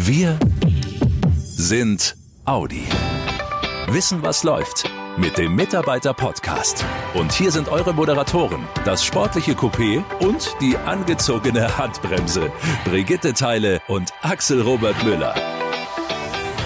Wir sind Audi. Wissen, was läuft mit dem Mitarbeiter-Podcast. Und hier sind eure Moderatoren, das sportliche Coupé und die angezogene Handbremse. Brigitte Teile und Axel Robert Müller.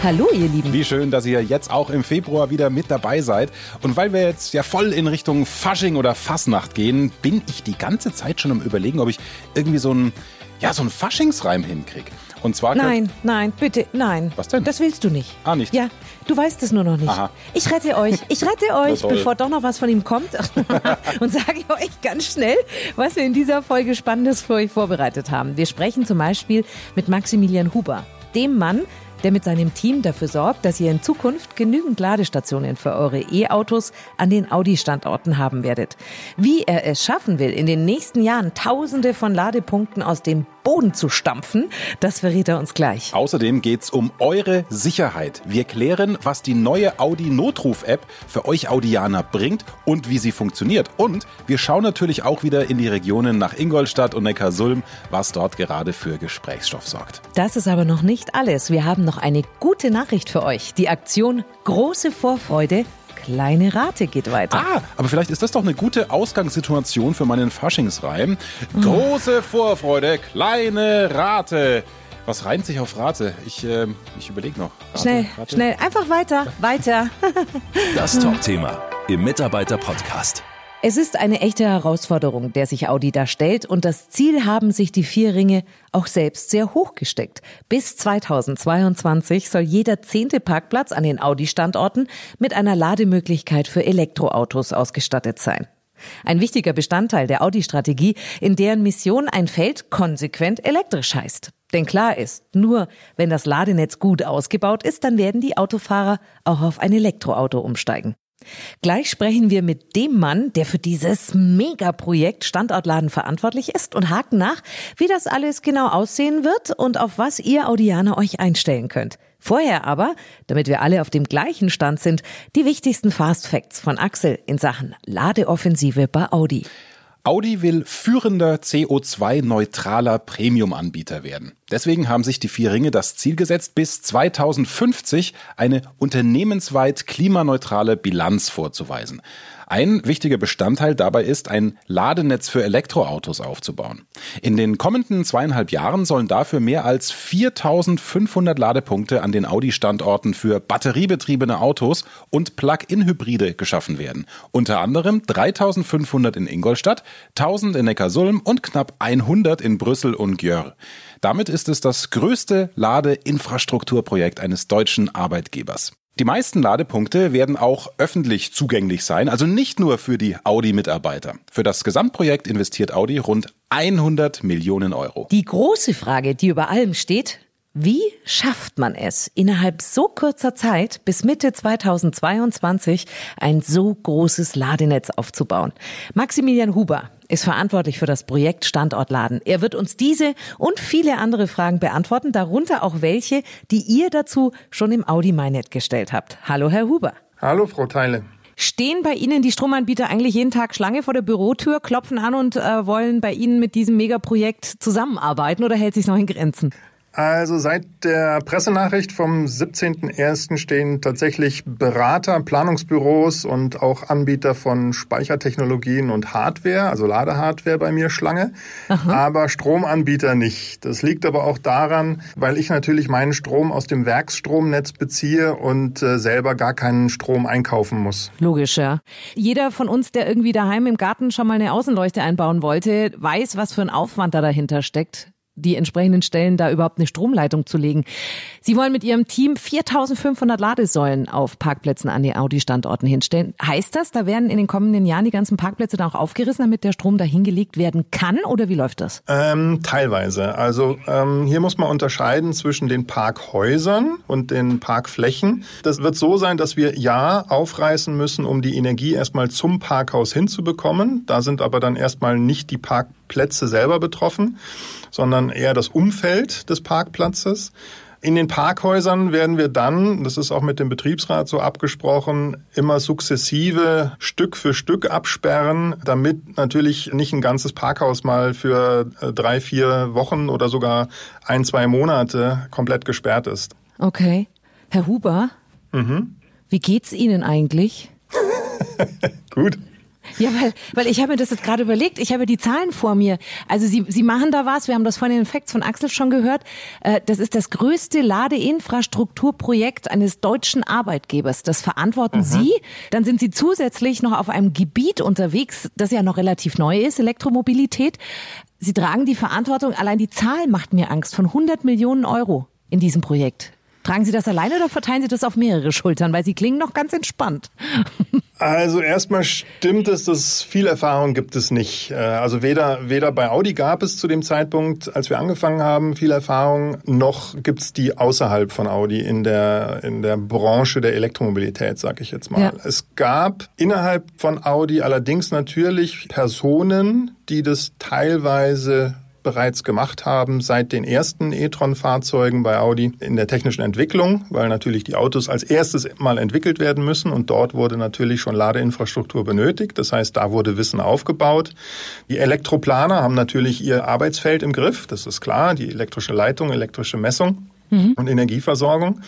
Hallo, ihr Lieben. Wie schön, dass ihr jetzt auch im Februar wieder mit dabei seid. Und weil wir jetzt ja voll in Richtung Fasching oder Fasnacht gehen, bin ich die ganze Zeit schon am Überlegen, ob ich irgendwie so einen, ja, so einen Faschingsreim hinkriege. Und zwar. Nein, nein, bitte, nein. Was denn? Das willst du nicht. Ah, nicht? Ja, du weißt es nur noch nicht. Aha. Ich rette euch, ich rette euch, bevor doch noch was von ihm kommt. und sage euch ganz schnell, was wir in dieser Folge Spannendes für euch vorbereitet haben. Wir sprechen zum Beispiel mit Maximilian Huber, dem Mann, der mit seinem Team dafür sorgt, dass ihr in Zukunft genügend Ladestationen für eure E-Autos an den Audi-Standorten haben werdet. Wie er es schaffen will, in den nächsten Jahren Tausende von Ladepunkten aus dem Boden zu stampfen, das verrät er uns gleich. Außerdem geht's um eure Sicherheit. Wir klären, was die neue Audi Notruf-App für euch Audianer bringt und wie sie funktioniert. Und wir schauen natürlich auch wieder in die Regionen nach Ingolstadt und Neckarsulm, was dort gerade für Gesprächsstoff sorgt. Das ist aber noch nicht alles. Wir haben noch eine gute Nachricht für euch. Die Aktion Große Vorfreude, kleine Rate geht weiter. Ah, aber vielleicht ist das doch eine gute Ausgangssituation für meinen Faschingsreim. Große Vorfreude, kleine Rate. Was reimt sich auf Rate? Ich, ähm, ich überlege noch. Rate, Schnell, Rate. schnell, einfach weiter, weiter. Das Top-Thema im Mitarbeiter-Podcast. Es ist eine echte Herausforderung, der sich Audi da stellt und das Ziel haben sich die vier Ringe auch selbst sehr hoch gesteckt. Bis 2022 soll jeder zehnte Parkplatz an den Audi-Standorten mit einer Lademöglichkeit für Elektroautos ausgestattet sein. Ein wichtiger Bestandteil der Audi-Strategie, in deren Mission ein Feld konsequent elektrisch heißt. Denn klar ist, nur wenn das Ladenetz gut ausgebaut ist, dann werden die Autofahrer auch auf ein Elektroauto umsteigen. Gleich sprechen wir mit dem Mann, der für dieses Megaprojekt Standortladen verantwortlich ist und haken nach, wie das alles genau aussehen wird und auf was ihr Audianer euch einstellen könnt. Vorher aber, damit wir alle auf dem gleichen Stand sind, die wichtigsten Fast Facts von Axel in Sachen Ladeoffensive bei Audi. Audi will führender CO2-neutraler Premium-Anbieter werden. Deswegen haben sich die vier Ringe das Ziel gesetzt, bis 2050 eine unternehmensweit klimaneutrale Bilanz vorzuweisen. Ein wichtiger Bestandteil dabei ist, ein Ladenetz für Elektroautos aufzubauen. In den kommenden zweieinhalb Jahren sollen dafür mehr als 4500 Ladepunkte an den Audi-Standorten für batteriebetriebene Autos und Plug-in-Hybride geschaffen werden. Unter anderem 3500 in Ingolstadt, 1000 in Neckarsulm und knapp 100 in Brüssel und Gjör. Damit ist es das größte Ladeinfrastrukturprojekt eines deutschen Arbeitgebers. Die meisten Ladepunkte werden auch öffentlich zugänglich sein, also nicht nur für die Audi-Mitarbeiter. Für das Gesamtprojekt investiert Audi rund 100 Millionen Euro. Die große Frage, die über allem steht, wie schafft man es, innerhalb so kurzer Zeit bis Mitte 2022 ein so großes Ladenetz aufzubauen? Maximilian Huber ist verantwortlich für das Projekt Standortladen. Er wird uns diese und viele andere Fragen beantworten, darunter auch welche, die ihr dazu schon im Audi MyNet gestellt habt. Hallo, Herr Huber. Hallo, Frau Teile. Stehen bei Ihnen die Stromanbieter eigentlich jeden Tag Schlange vor der Bürotür, klopfen an und äh, wollen bei Ihnen mit diesem Megaprojekt zusammenarbeiten oder hält sich noch in Grenzen? Also seit der Pressenachricht vom 17.01. stehen tatsächlich Berater, Planungsbüros und auch Anbieter von Speichertechnologien und Hardware, also Ladehardware bei mir Schlange, aber Stromanbieter nicht. Das liegt aber auch daran, weil ich natürlich meinen Strom aus dem Werksstromnetz beziehe und äh, selber gar keinen Strom einkaufen muss. Logisch, ja. Jeder von uns, der irgendwie daheim im Garten schon mal eine Außenleuchte einbauen wollte, weiß, was für ein Aufwand da dahinter steckt die entsprechenden Stellen da überhaupt eine Stromleitung zu legen. Sie wollen mit Ihrem Team 4500 Ladesäulen auf Parkplätzen an die Audi-Standorten hinstellen. Heißt das, da werden in den kommenden Jahren die ganzen Parkplätze dann auch aufgerissen, damit der Strom da hingelegt werden kann? Oder wie läuft das? Ähm, teilweise. Also ähm, hier muss man unterscheiden zwischen den Parkhäusern und den Parkflächen. Das wird so sein, dass wir ja aufreißen müssen, um die Energie erstmal zum Parkhaus hinzubekommen. Da sind aber dann erstmal nicht die Parkplätze selber betroffen, sondern eher das Umfeld des Parkplatzes. In den Parkhäusern werden wir dann, das ist auch mit dem Betriebsrat so abgesprochen, immer sukzessive Stück für Stück absperren, damit natürlich nicht ein ganzes Parkhaus mal für äh, drei, vier Wochen oder sogar ein, zwei Monate komplett gesperrt ist. Okay. Herr Huber, mhm. wie geht's Ihnen eigentlich? Gut. Ja, weil, weil ich habe mir das jetzt gerade überlegt. Ich habe die Zahlen vor mir. Also Sie, Sie machen da was. Wir haben das vorhin in den Facts von Axel schon gehört. Äh, das ist das größte Ladeinfrastrukturprojekt eines deutschen Arbeitgebers. Das verantworten mhm. Sie. Dann sind Sie zusätzlich noch auf einem Gebiet unterwegs, das ja noch relativ neu ist, Elektromobilität. Sie tragen die Verantwortung. Allein die Zahl macht mir Angst von 100 Millionen Euro in diesem Projekt. Tragen Sie das alleine oder verteilen Sie das auf mehrere Schultern? Weil Sie klingen noch ganz entspannt. Also erstmal stimmt es, dass viel Erfahrung gibt es nicht. Äh, also weder, weder bei Audi gab es zu dem Zeitpunkt, als wir angefangen haben, viel Erfahrung, noch gibt es die außerhalb von Audi in der, in der Branche der Elektromobilität, sag ich jetzt mal. Ja. Es gab innerhalb von Audi allerdings natürlich Personen, die das teilweise bereits gemacht haben seit den ersten e-tron-Fahrzeugen bei Audi in der technischen Entwicklung, weil natürlich die Autos als erstes mal entwickelt werden müssen und dort wurde natürlich schon Ladeinfrastruktur benötigt. Das heißt, da wurde Wissen aufgebaut. Die Elektroplaner haben natürlich ihr Arbeitsfeld im Griff, das ist klar, die elektrische Leitung, elektrische Messung mhm. und Energieversorgung.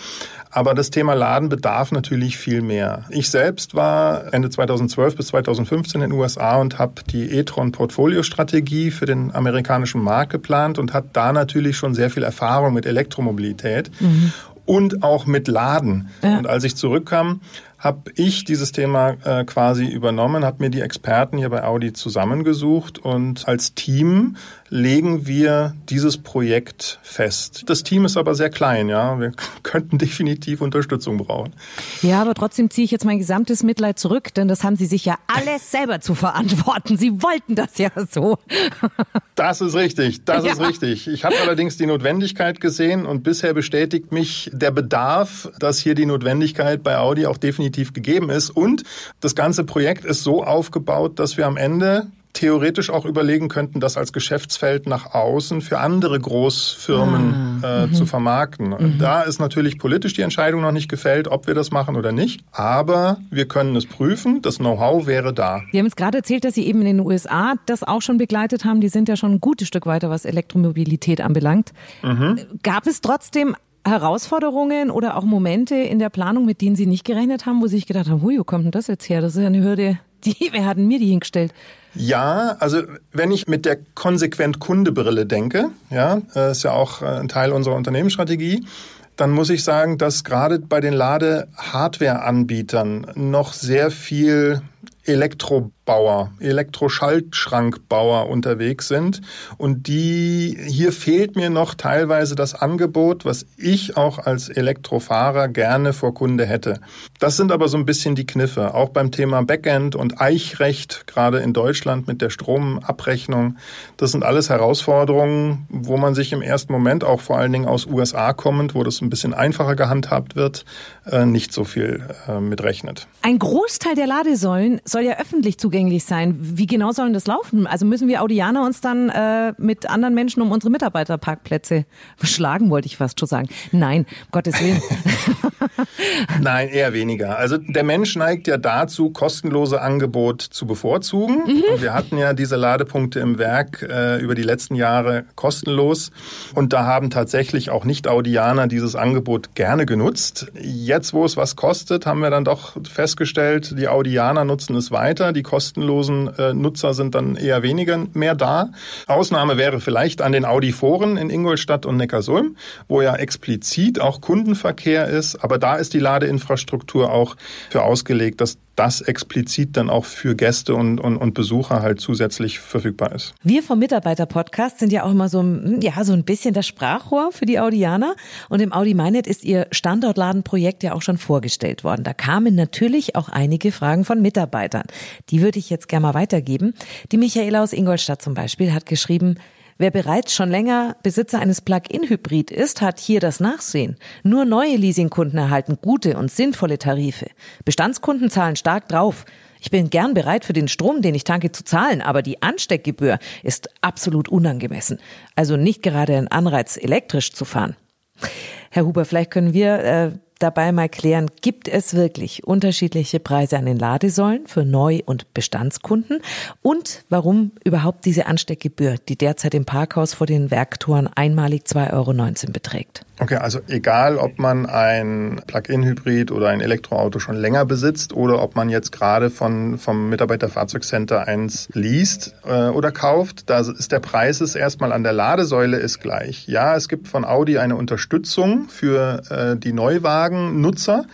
Aber das Thema Laden bedarf natürlich viel mehr. Ich selbst war Ende 2012 bis 2015 in den USA und habe die e-tron Portfolio-Strategie für den amerikanischen Markt geplant und hatte da natürlich schon sehr viel Erfahrung mit Elektromobilität. Mhm und auch mit Laden. Ja. Und als ich zurückkam, habe ich dieses Thema äh, quasi übernommen, habe mir die Experten hier bei Audi zusammengesucht und als Team legen wir dieses Projekt fest. Das Team ist aber sehr klein, ja. Wir könnten definitiv Unterstützung brauchen. Ja, aber trotzdem ziehe ich jetzt mein gesamtes Mitleid zurück, denn das haben Sie sich ja alles selber zu verantworten. Sie wollten das ja so. Das ist richtig, das ja. ist richtig. Ich habe allerdings die Notwendigkeit gesehen und bisher bestätigt mich der Bedarf, dass hier die Notwendigkeit bei Audi auch definitiv gegeben ist. Und das ganze Projekt ist so aufgebaut, dass wir am Ende theoretisch auch überlegen könnten, das als Geschäftsfeld nach außen für andere Großfirmen ah, äh, mhm. zu vermarkten. Mhm. Da ist natürlich politisch die Entscheidung noch nicht gefällt, ob wir das machen oder nicht. Aber wir können es prüfen. Das Know-how wäre da. Sie haben es gerade erzählt, dass Sie eben in den USA das auch schon begleitet haben. Die sind ja schon ein gutes Stück weiter, was Elektromobilität anbelangt. Mhm. Gab es trotzdem Herausforderungen oder auch Momente in der Planung, mit denen Sie nicht gerechnet haben, wo Sie sich gedacht haben, hui, wo kommt denn das jetzt her? Das ist ja eine Hürde, die, wer hat denn mir die hingestellt? Ja, also wenn ich mit der konsequent Kundebrille denke, ja, ist ja auch äh, ein Teil unserer Unternehmensstrategie, dann muss ich sagen, dass gerade bei den Lade-Hardware-Anbietern noch sehr viel Elektrobauer, Elektroschaltschrankbauer unterwegs sind. Und die, hier fehlt mir noch teilweise das Angebot, was ich auch als Elektrofahrer gerne vor Kunde hätte. Das sind aber so ein bisschen die Kniffe. Auch beim Thema Backend und Eichrecht, gerade in Deutschland mit der Stromabrechnung. Das sind alles Herausforderungen, wo man sich im ersten Moment auch vor allen Dingen aus USA kommend, wo das ein bisschen einfacher gehandhabt wird, äh, nicht so viel äh, mitrechnet. Ein Großteil der Ladesäulen soll ja öffentlich zugänglich sein. Wie genau sollen das laufen? Also müssen wir Audianer uns dann äh, mit anderen Menschen um unsere Mitarbeiterparkplätze schlagen, wollte ich fast schon sagen. Nein, um Gottes Willen. Nein, eher weniger. Also der Mensch neigt ja dazu, kostenlose Angebot zu bevorzugen. Mhm. wir hatten ja diese Ladepunkte im Werk äh, über die letzten Jahre kostenlos. Und da haben tatsächlich auch Nicht-Audianer dieses Angebot gerne genutzt. Jetzt, wo es was kostet, haben wir dann doch festgestellt, die Audianer nutzen es weiter. Die kostenlosen äh, Nutzer sind dann eher weniger mehr da. Ausnahme wäre vielleicht an den Audi-Foren in Ingolstadt und Neckarsulm, wo ja explizit auch Kundenverkehr ist. Aber da ist die Ladeinfrastruktur auch für ausgelegt, dass das explizit dann auch für Gäste und, und, und Besucher halt zusätzlich verfügbar ist. Wir vom Mitarbeiter-Podcast sind ja auch immer so, ja, so ein bisschen das Sprachrohr für die Audianer. Und im Audi MyNet ist ihr Standortladenprojekt ja auch schon vorgestellt worden. Da kamen natürlich auch einige Fragen von Mitarbeitern. Die würde ich jetzt gerne mal weitergeben. Die Michaela aus Ingolstadt zum Beispiel hat geschrieben, Wer bereits schon länger Besitzer eines Plug-in-Hybrid ist, hat hier das Nachsehen. Nur neue Leasingkunden erhalten gute und sinnvolle Tarife. Bestandskunden zahlen stark drauf. Ich bin gern bereit, für den Strom, den ich tanke, zu zahlen, aber die Ansteckgebühr ist absolut unangemessen. Also nicht gerade ein Anreiz, elektrisch zu fahren. Herr Huber, vielleicht können wir äh, dabei mal klären, gibt es wirklich unterschiedliche Preise an den Ladesäulen für Neu- und Bestandskunden und warum überhaupt diese Ansteckgebühr, die derzeit im Parkhaus vor den Werktoren einmalig 2,19 Euro beträgt? Okay, also egal, ob man ein Plug-in-Hybrid oder ein Elektroauto schon länger besitzt oder ob man jetzt gerade von, vom Mitarbeiterfahrzeugcenter eins liest äh, oder kauft, da ist der Preis ist erstmal an der Ladesäule ist gleich. Ja, es gibt von Audi eine Unterstützung für äh, die Neuwagennutzer.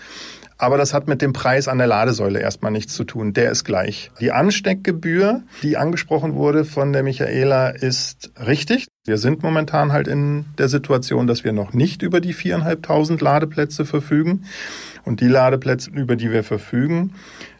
Aber das hat mit dem Preis an der Ladesäule erstmal nichts zu tun. Der ist gleich. Die Ansteckgebühr, die angesprochen wurde von der Michaela, ist richtig. Wir sind momentan halt in der Situation, dass wir noch nicht über die viereinhalbtausend Ladeplätze verfügen. Und die Ladeplätze, über die wir verfügen,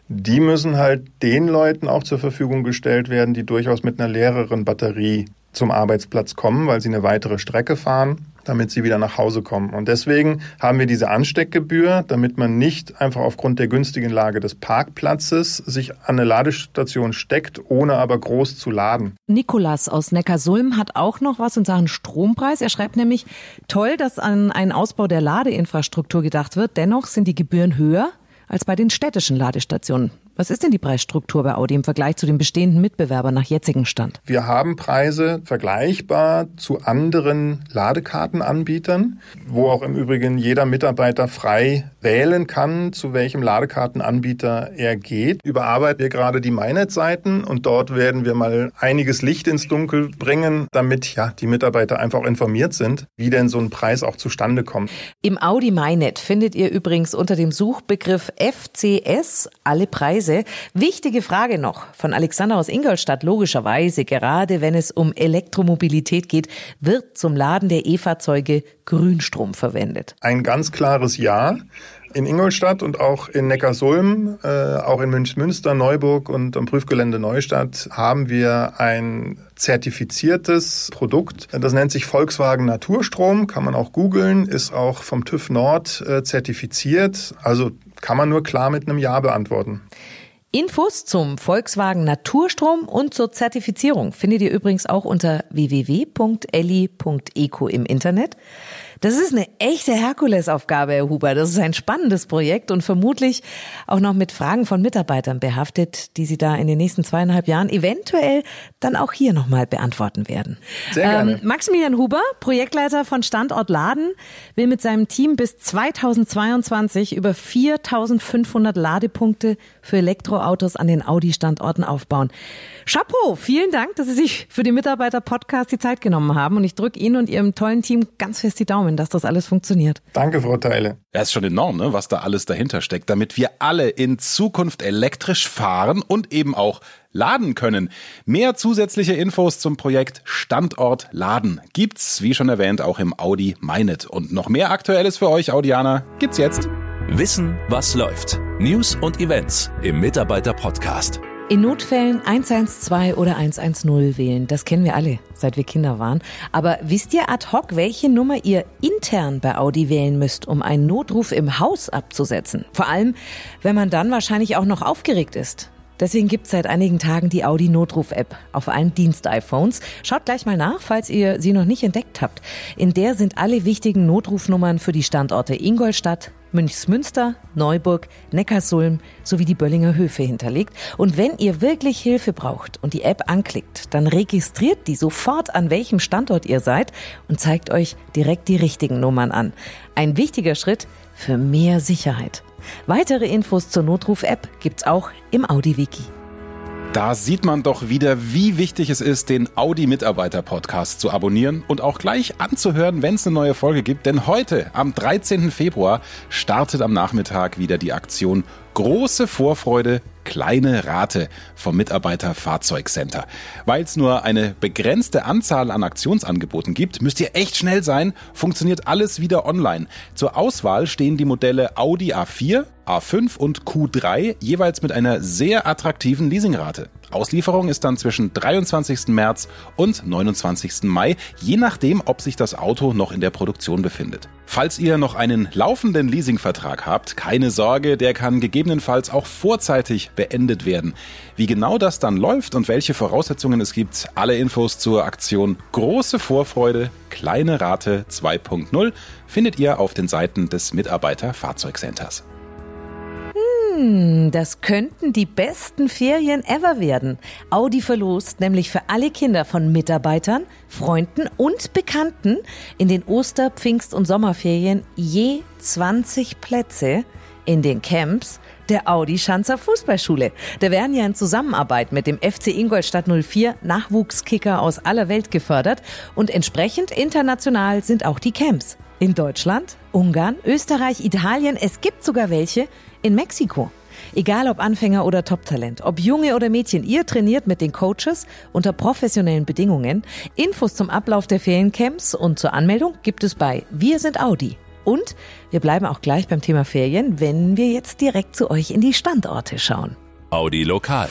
die müssen halt den Leuten auch zur Verfügung gestellt werden, die durchaus mit einer leereren Batterie zum Arbeitsplatz kommen, weil sie eine weitere Strecke fahren damit sie wieder nach Hause kommen. Und deswegen haben wir diese Ansteckgebühr, damit man nicht einfach aufgrund der günstigen Lage des Parkplatzes sich an eine Ladestation steckt, ohne aber groß zu laden. Nikolas aus Neckarsulm hat auch noch was in Sachen Strompreis. Er schreibt nämlich, toll, dass an einen Ausbau der Ladeinfrastruktur gedacht wird. Dennoch sind die Gebühren höher als bei den städtischen Ladestationen. Was ist denn die Preisstruktur bei Audi im Vergleich zu den bestehenden Mitbewerbern nach jetzigem Stand? Wir haben Preise vergleichbar zu anderen Ladekartenanbietern, wo auch im Übrigen jeder Mitarbeiter frei wählen kann, zu welchem Ladekartenanbieter er geht. Überarbeiten wir gerade die MyNet-Seiten und dort werden wir mal einiges Licht ins Dunkel bringen, damit ja die Mitarbeiter einfach informiert sind, wie denn so ein Preis auch zustande kommt. Im Audi MyNet findet ihr übrigens unter dem Suchbegriff FCS alle Preise Weise. Wichtige Frage noch von Alexander aus Ingolstadt. Logischerweise, gerade wenn es um Elektromobilität geht, wird zum Laden der E-Fahrzeuge Grünstrom verwendet. Ein ganz klares Ja. In Ingolstadt und auch in Neckarsulm, äh, auch in Münchmünster, Neuburg und am Prüfgelände Neustadt haben wir ein zertifiziertes Produkt. Das nennt sich Volkswagen Naturstrom, kann man auch googeln, ist auch vom TÜV Nord äh, zertifiziert. Also kann man nur klar mit einem Ja beantworten. Infos zum Volkswagen Naturstrom und zur Zertifizierung findet ihr übrigens auch unter www.elli.eco im Internet. Das ist eine echte Herkulesaufgabe, Herr Huber. Das ist ein spannendes Projekt und vermutlich auch noch mit Fragen von Mitarbeitern behaftet, die Sie da in den nächsten zweieinhalb Jahren eventuell dann auch hier nochmal beantworten werden. Sehr gerne. Ähm, Maximilian Huber, Projektleiter von Standort Laden, will mit seinem Team bis 2022 über 4500 Ladepunkte für Elektroautos an den Audi-Standorten aufbauen. Chapeau, vielen Dank, dass Sie sich für den Mitarbeiter-Podcast die Zeit genommen haben und ich drücke Ihnen und Ihrem tollen Team ganz fest die Daumen, dass das alles funktioniert. Danke, Frau Teile. Ja, ist schon enorm, ne, was da alles dahinter steckt, damit wir alle in Zukunft elektrisch fahren und eben auch laden können. Mehr zusätzliche Infos zum Projekt Standort Laden gibt's, wie schon erwähnt, auch im Audi MyNet. Und noch mehr Aktuelles für euch, Audianer, gibt's jetzt. Wissen, was läuft. News und Events im Mitarbeiter-Podcast. In Notfällen 112 oder 110 wählen, das kennen wir alle, seit wir Kinder waren. Aber wisst ihr ad hoc, welche Nummer ihr intern bei Audi wählen müsst, um einen Notruf im Haus abzusetzen? Vor allem, wenn man dann wahrscheinlich auch noch aufgeregt ist. Deswegen gibt es seit einigen Tagen die Audi Notruf-App auf allen Dienst-iPhones. Schaut gleich mal nach, falls ihr sie noch nicht entdeckt habt. In der sind alle wichtigen Notrufnummern für die Standorte Ingolstadt, Münchsmünster, Neuburg, Neckarsulm sowie die Böllinger Höfe hinterlegt. Und wenn ihr wirklich Hilfe braucht und die App anklickt, dann registriert die sofort, an welchem Standort ihr seid und zeigt euch direkt die richtigen Nummern an. Ein wichtiger Schritt für mehr Sicherheit. Weitere Infos zur Notruf-App gibt's auch im Audi-Wiki. Da sieht man doch wieder, wie wichtig es ist, den Audi-Mitarbeiter-Podcast zu abonnieren und auch gleich anzuhören, wenn es eine neue Folge gibt. Denn heute, am 13. Februar, startet am Nachmittag wieder die Aktion Große Vorfreude, kleine Rate vom Mitarbeiter Fahrzeugcenter. Weil es nur eine begrenzte Anzahl an Aktionsangeboten gibt, müsst ihr echt schnell sein, funktioniert alles wieder online. Zur Auswahl stehen die Modelle Audi A4, A5 und Q3 jeweils mit einer sehr attraktiven Leasingrate. Auslieferung ist dann zwischen 23. März und 29. Mai, je nachdem, ob sich das Auto noch in der Produktion befindet. Falls ihr noch einen laufenden Leasingvertrag habt, keine Sorge, der kann gegeben gegebenenfalls auch vorzeitig beendet werden. Wie genau das dann läuft und welche Voraussetzungen es gibt, alle Infos zur Aktion Große Vorfreude, kleine Rate 2.0 findet ihr auf den Seiten des Mitarbeiter-Fahrzeugcenters. Hm, das könnten die besten Ferien ever werden. Audi verlost nämlich für alle Kinder von Mitarbeitern, Freunden und Bekannten in den Oster-, Pfingst- und Sommerferien je 20 Plätze in den Camps der Audi Schanzer Fußballschule. Da werden ja in Zusammenarbeit mit dem FC Ingolstadt 04 Nachwuchskicker aus aller Welt gefördert und entsprechend international sind auch die Camps. In Deutschland, Ungarn, Österreich, Italien, es gibt sogar welche in Mexiko. Egal ob Anfänger oder Top-Talent, ob Junge oder Mädchen, ihr trainiert mit den Coaches unter professionellen Bedingungen. Infos zum Ablauf der Feriencamps und zur Anmeldung gibt es bei Wir sind Audi. Und wir bleiben auch gleich beim Thema Ferien, wenn wir jetzt direkt zu euch in die Standorte schauen. Audi Lokal.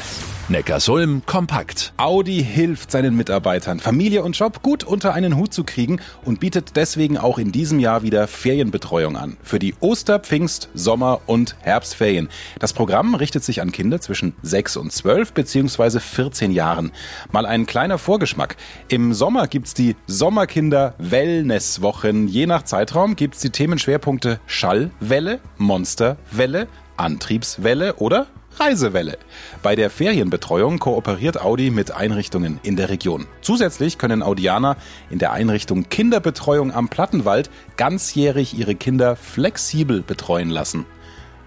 Neckarsulm kompakt. Audi hilft seinen Mitarbeitern, Familie und Job gut unter einen Hut zu kriegen und bietet deswegen auch in diesem Jahr wieder Ferienbetreuung an. Für die Oster-, Pfingst-, Sommer- und Herbstferien. Das Programm richtet sich an Kinder zwischen 6 und 12 bzw. 14 Jahren. Mal ein kleiner Vorgeschmack. Im Sommer gibt's die Sommerkinder Wellnesswochen. Je nach Zeitraum gibt's die Themenschwerpunkte Schallwelle, Monsterwelle, Antriebswelle oder Reisewelle. Bei der Ferienbetreuung kooperiert Audi mit Einrichtungen in der Region. Zusätzlich können Audianer in der Einrichtung Kinderbetreuung am Plattenwald ganzjährig ihre Kinder flexibel betreuen lassen.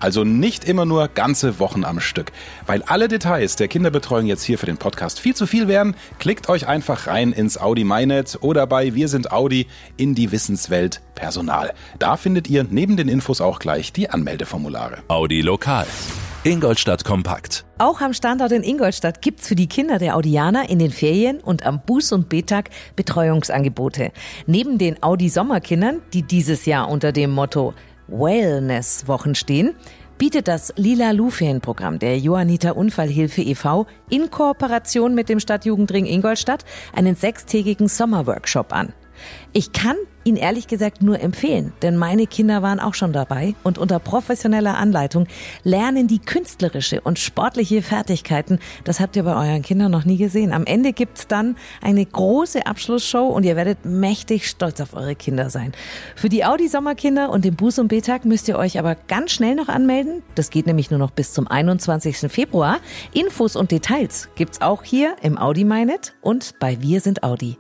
Also nicht immer nur ganze Wochen am Stück. Weil alle Details der Kinderbetreuung jetzt hier für den Podcast viel zu viel wären, klickt euch einfach rein ins Audi MyNet oder bei Wir sind Audi in die Wissenswelt Personal. Da findet ihr neben den Infos auch gleich die Anmeldeformulare. Audi Lokal. Ingolstadt kompakt. Auch am Standort in Ingolstadt gibt's für die Kinder der Audianer in den Ferien und am Buß- und Betag Betreuungsangebote. Neben den Audi-Sommerkindern, die dieses Jahr unter dem Motto Wellness-Wochen stehen, bietet das Lila Lu Ferienprogramm der Johanniter Unfallhilfe e.V. in Kooperation mit dem Stadtjugendring Ingolstadt einen sechstägigen Sommerworkshop an. Ich kann ihn ehrlich gesagt nur empfehlen, denn meine Kinder waren auch schon dabei und unter professioneller Anleitung lernen die künstlerische und sportliche Fertigkeiten. Das habt ihr bei euren Kindern noch nie gesehen. Am Ende gibt's dann eine große Abschlussshow und ihr werdet mächtig stolz auf eure Kinder sein. Für die Audi Sommerkinder und den Buß- und B-Tag müsst ihr euch aber ganz schnell noch anmelden. Das geht nämlich nur noch bis zum 21. Februar. Infos und Details gibt's auch hier im Audi MyNet und bei Wir sind Audi.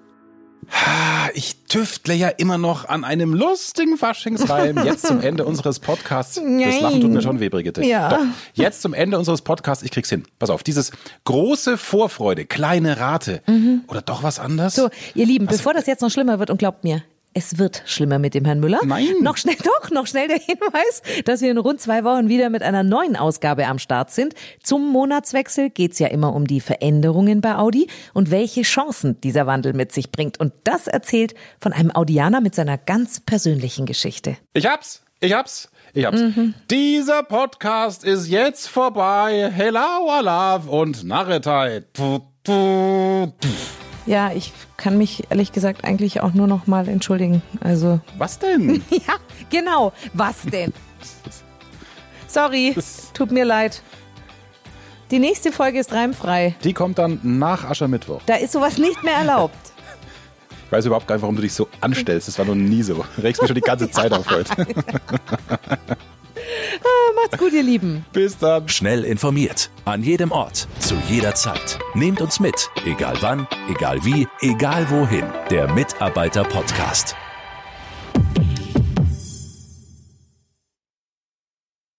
Ich tüftle ja immer noch an einem lustigen Faschingsreim. Jetzt zum Ende unseres Podcasts. Das Lachen tut mir schon weh, Brigitte. Ja. Doch, jetzt zum Ende unseres Podcasts. Ich krieg's hin. Pass auf, dieses große Vorfreude, kleine Rate. Oder doch was anderes? So, ihr Lieben, bevor das jetzt noch schlimmer wird und glaubt mir, es wird schlimmer mit dem Herrn Müller. Nein. Noch schnell, doch, noch schnell der Hinweis, dass wir in rund zwei Wochen wieder mit einer neuen Ausgabe am Start sind. Zum Monatswechsel geht's ja immer um die Veränderungen bei Audi und welche Chancen dieser Wandel mit sich bringt. Und das erzählt von einem Audianer mit seiner ganz persönlichen Geschichte. Ich hab's. Ich hab's. Ich hab's. Dieser Podcast ist jetzt vorbei. Hello, Alav und Narretheit. Puh, puh, puh. Ja, ich kann mich ehrlich gesagt eigentlich auch nur noch mal entschuldigen. Also. Was denn? Ja, genau. Was denn? Sorry, tut mir leid. Die nächste Folge ist reimfrei. Die kommt dann nach Aschermittwoch. Da ist sowas nicht mehr erlaubt. Ich weiß überhaupt gar nicht, warum du dich so anstellst. Das war noch nie so. Du regst mich schon die ganze Zeit auf heute. Macht's gut, ihr Lieben. Bis dann. Schnell informiert. An jedem Ort. Zu jeder Zeit. Nehmt uns mit. Egal wann, egal wie, egal wohin. Der Mitarbeiter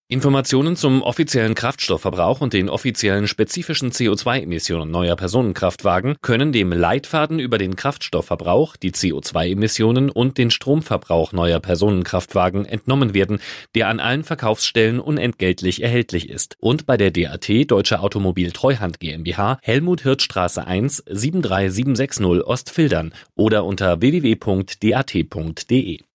Informationen zum offiziellen Kraftstoffverbrauch und den offiziellen spezifischen CO2-Emissionen neuer Personenkraftwagen können dem Leitfaden über den Kraftstoffverbrauch, die CO2-Emissionen und den Stromverbrauch neuer Personenkraftwagen entnommen werden, der an allen Verkaufsstellen unentgeltlich erhältlich ist und bei der DAT Deutsche Automobil Treuhand GmbH Helmut Hirtstraße 1 73760 Ostfildern oder unter www.dat.de.